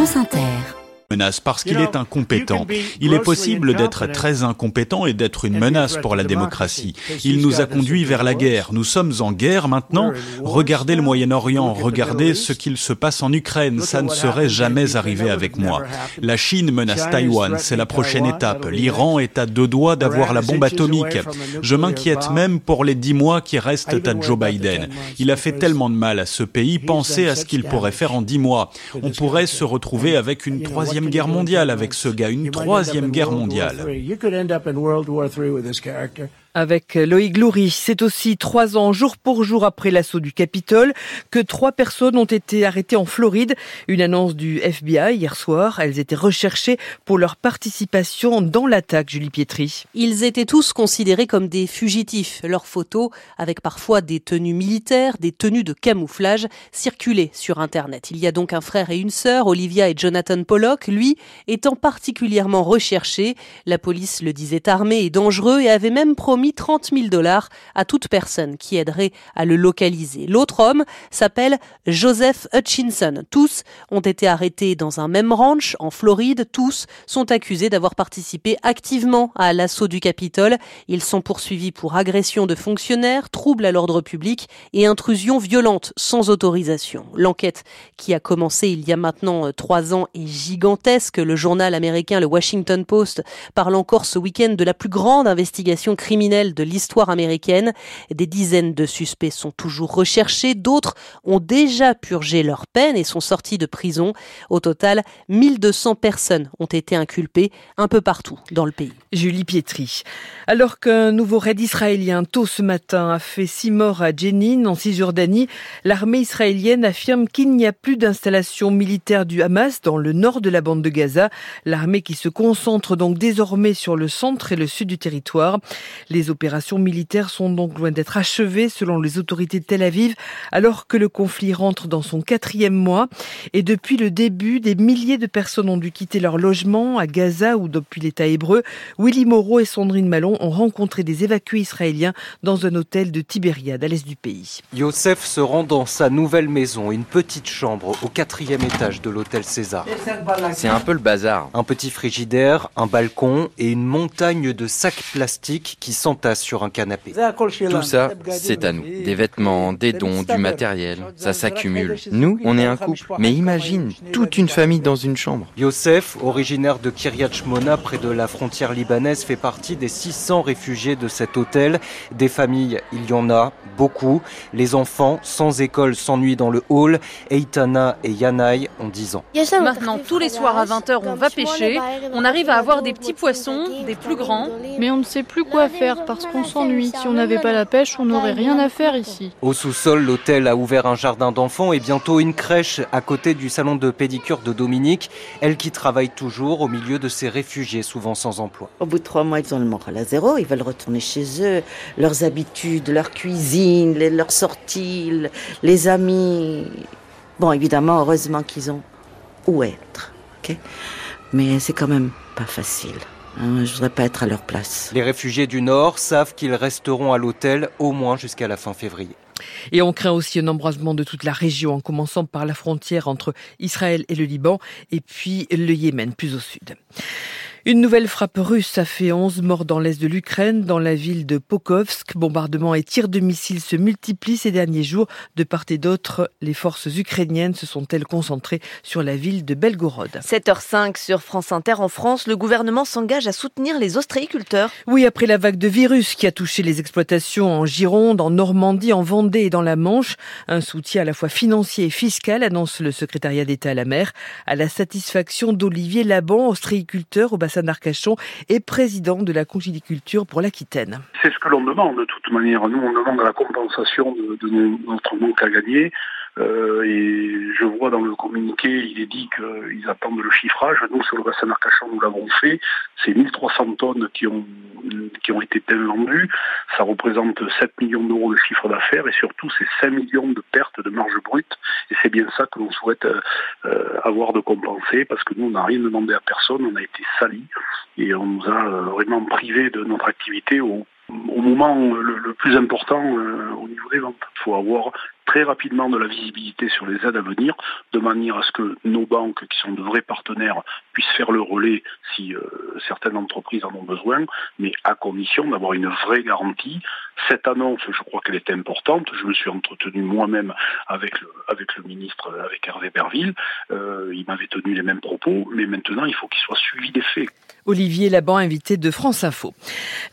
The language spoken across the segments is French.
France Inter menace parce qu'il est incompétent. Il est possible d'être très incompétent et d'être une menace pour la démocratie. Il nous a conduits vers la guerre. Nous sommes en guerre maintenant. Regardez le Moyen-Orient, regardez ce qu'il se passe en Ukraine. Ça ne serait jamais arrivé avec moi. La Chine menace Taïwan, c'est la prochaine étape. L'Iran est à deux doigts d'avoir la bombe atomique. Je m'inquiète même pour les dix mois qui restent à Joe Biden. Il a fait tellement de mal à ce pays. Pensez à ce qu'il pourrait faire en dix mois. On pourrait se retrouver avec une troisième guerre mondiale avec ce gars, une troisième guerre mondiale. Avec Loïc Loury, c'est aussi trois ans jour pour jour après l'assaut du Capitole que trois personnes ont été arrêtées en Floride. Une annonce du FBI hier soir. Elles étaient recherchées pour leur participation dans l'attaque, Julie Pietri. Ils étaient tous considérés comme des fugitifs. Leurs photos, avec parfois des tenues militaires, des tenues de camouflage, circulaient sur Internet. Il y a donc un frère et une sœur, Olivia et Jonathan Pollock, lui étant particulièrement recherché. La police le disait armé et dangereux et avait même promis mis 30 000 dollars à toute personne qui aiderait à le localiser. L'autre homme s'appelle Joseph Hutchinson. Tous ont été arrêtés dans un même ranch en Floride. Tous sont accusés d'avoir participé activement à l'assaut du Capitole. Ils sont poursuivis pour agression de fonctionnaires, trouble à l'ordre public et intrusion violente sans autorisation. L'enquête qui a commencé il y a maintenant euh, trois ans est gigantesque. Le journal américain le Washington Post parle encore ce week-end de la plus grande investigation criminelle de l'histoire américaine. Des dizaines de suspects sont toujours recherchés, d'autres ont déjà purgé leur peine et sont sortis de prison. Au total, 1200 personnes ont été inculpées un peu partout dans le pays. Julie Pietri. Alors qu'un nouveau raid israélien tôt ce matin a fait six morts à Jenin en Cisjordanie, l'armée israélienne affirme qu'il n'y a plus d'installation militaire du Hamas dans le nord de la bande de Gaza. L'armée qui se concentre donc désormais sur le centre et le sud du territoire. Les opérations militaires sont donc loin d'être achevées selon les autorités de Tel Aviv, alors que le conflit rentre dans son quatrième mois. Et depuis le début, des milliers de personnes ont dû quitter leur logement à Gaza ou depuis l'État hébreu. Willy Moreau et Sandrine Malon ont rencontré des évacués israéliens dans un hôtel de Tibériade à l'est du pays. Yosef se rend dans sa nouvelle maison, une petite chambre au quatrième étage de l'hôtel César. C'est un peu le bazar. Un petit frigidaire, un balcon et une montagne de sacs plastiques qui s'entasse sur un canapé. Tout ça, c'est à nous. Des vêtements, des dons, du matériel, ça s'accumule. Nous, on est un couple. Mais imagine, toute une famille dans une chambre. Yosef, originaire de Kiryat Shmona, près de la frontière libanaise, fait partie des 600 réfugiés de cet hôtel. Des familles, il y en a, beaucoup. Les enfants, sans école, s'ennuient dans le hall. Eitana et Yanaï ont 10 ans. Maintenant, tous les soirs à 20h, on va pêcher. On arrive à avoir des petits poissons, des plus grands. Mais on ne sait plus quoi faire parce qu'on s'ennuie. Si on n'avait pas la pêche, on n'aurait rien à faire ici. Au sous-sol, l'hôtel a ouvert un jardin d'enfants et bientôt une crèche à côté du salon de pédicure de Dominique, elle qui travaille toujours au milieu de ces réfugiés souvent sans emploi. Au bout de trois mois, ils ont le moral à zéro, ils veulent retourner chez eux, leurs habitudes, leur cuisine, leurs sorties, les amis. Bon, évidemment, heureusement qu'ils ont où être, ok? Mais c'est quand même pas facile. Hein, je voudrais pas être à leur place. Les réfugiés du Nord savent qu'ils resteront à l'hôtel au moins jusqu'à la fin février. Et on craint aussi un embrasement de toute la région, en commençant par la frontière entre Israël et le Liban, et puis le Yémen, plus au sud. Une nouvelle frappe russe a fait 11 morts dans l'est de l'Ukraine, dans la ville de Pokovsk. Bombardements et tirs de missiles se multiplient ces derniers jours. De part et d'autre, les forces ukrainiennes se sont-elles concentrées sur la ville de Belgorod? 7h05 sur France Inter. En France, le gouvernement s'engage à soutenir les ostréiculteurs. Oui, après la vague de virus qui a touché les exploitations en Gironde, en Normandie, en Vendée et dans la Manche, un soutien à la fois financier et fiscal, annonce le secrétariat d'État à la mer, à la satisfaction d'Olivier Laban, ostréiculteur au bassin d'Arcachon et président de la congéliculture pour l'Aquitaine. C'est ce que l'on demande de toute manière. Nous, on demande la compensation de notre manque à gagner. Euh, et je vois dans le communiqué, il est dit qu'ils attendent le chiffrage. Nous, sur le bassin d'Arcachon, nous l'avons fait. C'est 1300 tonnes qui ont, qui ont été vendues. Ça représente 7 millions d'euros de chiffre d'affaires et surtout, c'est 5 millions de pertes de marge brute. Et c'est bien ça que l'on souhaite euh, avoir de compenser parce que nous, on n'a rien demandé à personne. On a été salis et on nous a euh, vraiment privé de notre activité au, au moment le, le plus important euh, au niveau des ventes. Il faut avoir très rapidement de la visibilité sur les aides à venir, de manière à ce que nos banques, qui sont de vrais partenaires, puissent faire le relais si euh, certaines entreprises en ont besoin, mais à condition d'avoir une vraie garantie. Cette annonce, je crois qu'elle est importante. Je me suis entretenu moi-même avec le, ministre, avec Hervé Berville. Euh, il m'avait tenu les mêmes propos, mais maintenant il faut qu'il soit suivi des faits. Olivier Laban, invité de France Info.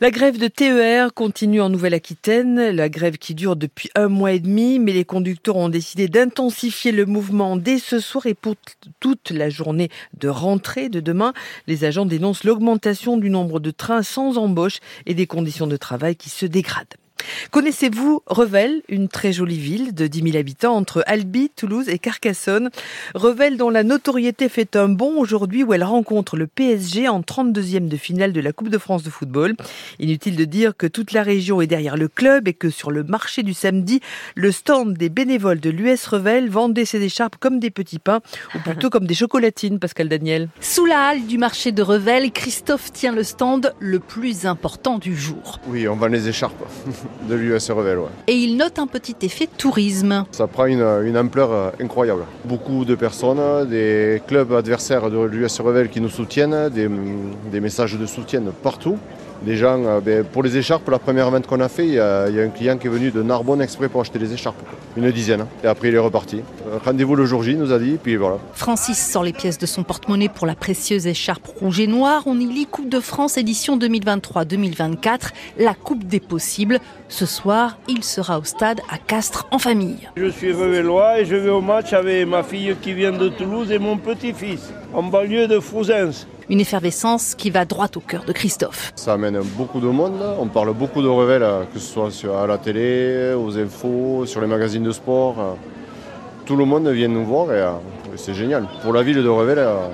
La grève de TER continue en Nouvelle-Aquitaine, la grève qui dure depuis un mois et demi, mais les conducteurs ont décidé d'intensifier le mouvement dès ce soir et pour toute la journée de rentrée de demain. Les agents dénoncent l'augmentation du nombre de trains sans embauche et des conditions de travail qui se dégradent. Connaissez-vous Revel, une très jolie ville de 10 000 habitants entre Albi, Toulouse et Carcassonne? Revel dont la notoriété fait un bond aujourd'hui où elle rencontre le PSG en 32e de finale de la Coupe de France de football. Inutile de dire que toute la région est derrière le club et que sur le marché du samedi, le stand des bénévoles de l'US Revel vendait ses écharpes comme des petits pains ou plutôt comme des chocolatines, Pascal Daniel. Sous la halle du marché de Revel, Christophe tient le stand le plus important du jour. Oui, on vend les écharpes. de l'US Revel. Et il note un petit effet tourisme. Ça prend une, ampleur euh, incroyable. Beaucoup de personnes, des clubs adversaires de l'US Revel qui nous soutiennent, des, des messages de soutien partout les gens, euh, ben, pour les écharpes, la première vente qu'on a fait, il y, a un client qui est venu de Narbonne exprès pour acheter les écharpes. Une dizaine. Et après, il est reparti. Euh, rendez-vous le jour J, nous a dit, puis voilà. Francis sort les pièces de son porte-monnaie pour la précieuse écharpe rouge et noire. On y lit Coupe de France édition 2023-2024, la Coupe des possibles. Ce soir, il sera au stade à Castres en famille. Je suis revélois et je vais au match avec ma fille qui vient de Toulouse et mon petit-fils, en banlieue de Frouzens. Une effervescence qui va droit au cœur de Christophe. Ça amène beaucoup de monde. On parle beaucoup de Revel, que ce soit sur, à la télé, aux infos, sur les magazines de sport. Tout le monde vient nous voir et euh, c'est génial. Pour la ville de Revel, euh,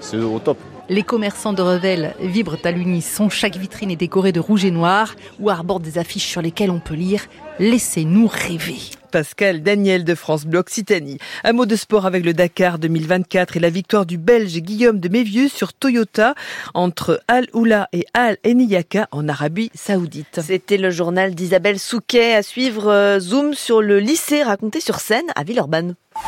c'est au top. Les commerçants de Revel vibrent à l'unisson. Chaque vitrine est décorée de rouge et noir ou arbore des affiches sur lesquelles on peut lire Laissez-nous rêver. Pascal Daniel de France Bleu Occitanie. Un mot de sport avec le Dakar 2024 et la victoire du Belge Guillaume de Mévieux sur Toyota entre Al Oula et Al Eniyaka en Arabie Saoudite. C'était le journal d'Isabelle Souquet à suivre euh, Zoom sur le lycée raconté sur scène à Villeurbanne.